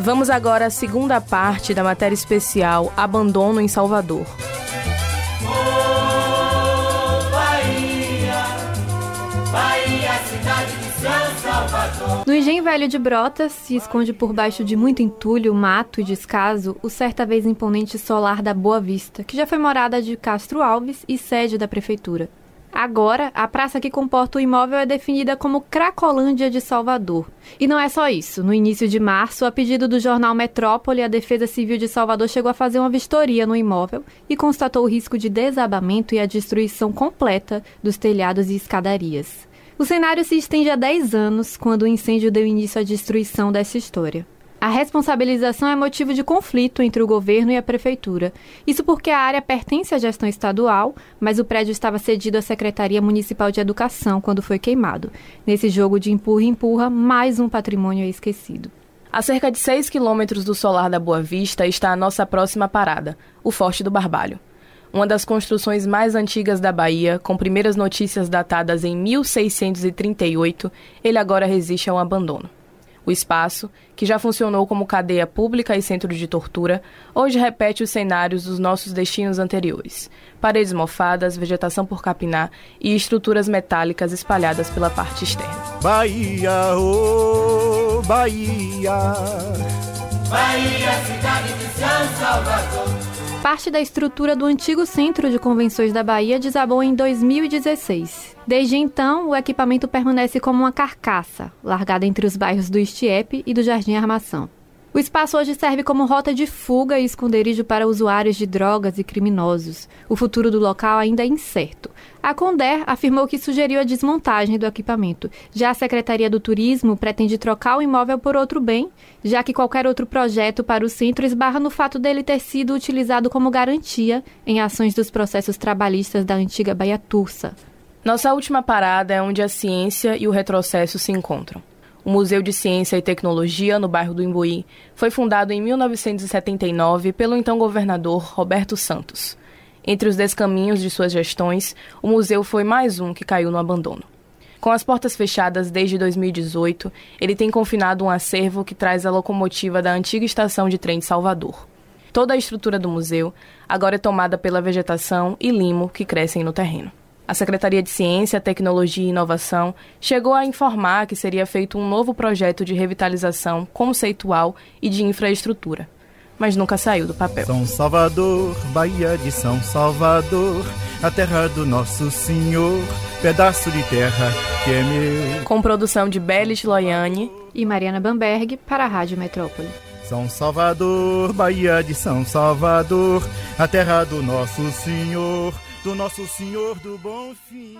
Vamos agora à segunda parte da matéria especial Abandono em Salvador. No engenho velho de Brotas se esconde por baixo de muito entulho, mato e descaso o certa vez imponente solar da Boa Vista, que já foi morada de Castro Alves e sede da prefeitura. Agora, a praça que comporta o imóvel é definida como Cracolândia de Salvador. E não é só isso. No início de março, a pedido do jornal Metrópole, a Defesa Civil de Salvador chegou a fazer uma vistoria no imóvel e constatou o risco de desabamento e a destruição completa dos telhados e escadarias. O cenário se estende há 10 anos, quando o incêndio deu início à destruição dessa história. A responsabilização é motivo de conflito entre o governo e a prefeitura. Isso porque a área pertence à gestão estadual, mas o prédio estava cedido à Secretaria Municipal de Educação quando foi queimado. Nesse jogo de empurra-empurra, mais um patrimônio é esquecido. A cerca de 6 quilômetros do Solar da Boa Vista está a nossa próxima parada, o Forte do Barbalho. Uma das construções mais antigas da Bahia, com primeiras notícias datadas em 1638, ele agora resiste ao abandono. O espaço, que já funcionou como cadeia pública e centro de tortura, hoje repete os cenários dos nossos destinos anteriores: paredes mofadas, vegetação por capinar e estruturas metálicas espalhadas pela parte externa. Bahia, oh Bahia. Bahia, cidade de São Salvador. Parte da estrutura do antigo Centro de Convenções da Bahia desabou em 2016. Desde então, o equipamento permanece como uma carcaça, largada entre os bairros do Estiepe e do Jardim Armação. O espaço hoje serve como rota de fuga e esconderijo para usuários de drogas e criminosos. O futuro do local ainda é incerto. A Conder afirmou que sugeriu a desmontagem do equipamento. Já a Secretaria do Turismo pretende trocar o imóvel por outro bem, já que qualquer outro projeto para o centro esbarra no fato dele ter sido utilizado como garantia em ações dos processos trabalhistas da antiga Baia Tursa. Nossa última parada é onde a ciência e o retrocesso se encontram. O Museu de Ciência e Tecnologia, no bairro do Imbuí, foi fundado em 1979 pelo então governador Roberto Santos. Entre os descaminhos de suas gestões, o museu foi mais um que caiu no abandono. Com as portas fechadas desde 2018, ele tem confinado um acervo que traz a locomotiva da antiga estação de trem de Salvador. Toda a estrutura do museu agora é tomada pela vegetação e limo que crescem no terreno. A Secretaria de Ciência, Tecnologia e Inovação chegou a informar que seria feito um novo projeto de revitalização conceitual e de infraestrutura, mas nunca saiu do papel. São Salvador, Bahia de São Salvador, a terra do nosso Senhor, pedaço de terra que é meu. Com produção de Belis Loiane e Mariana Bamberg para a Rádio Metrópole. São Salvador, Bahia de São Salvador, a terra do nosso Senhor do Nosso Senhor do Bom Fim.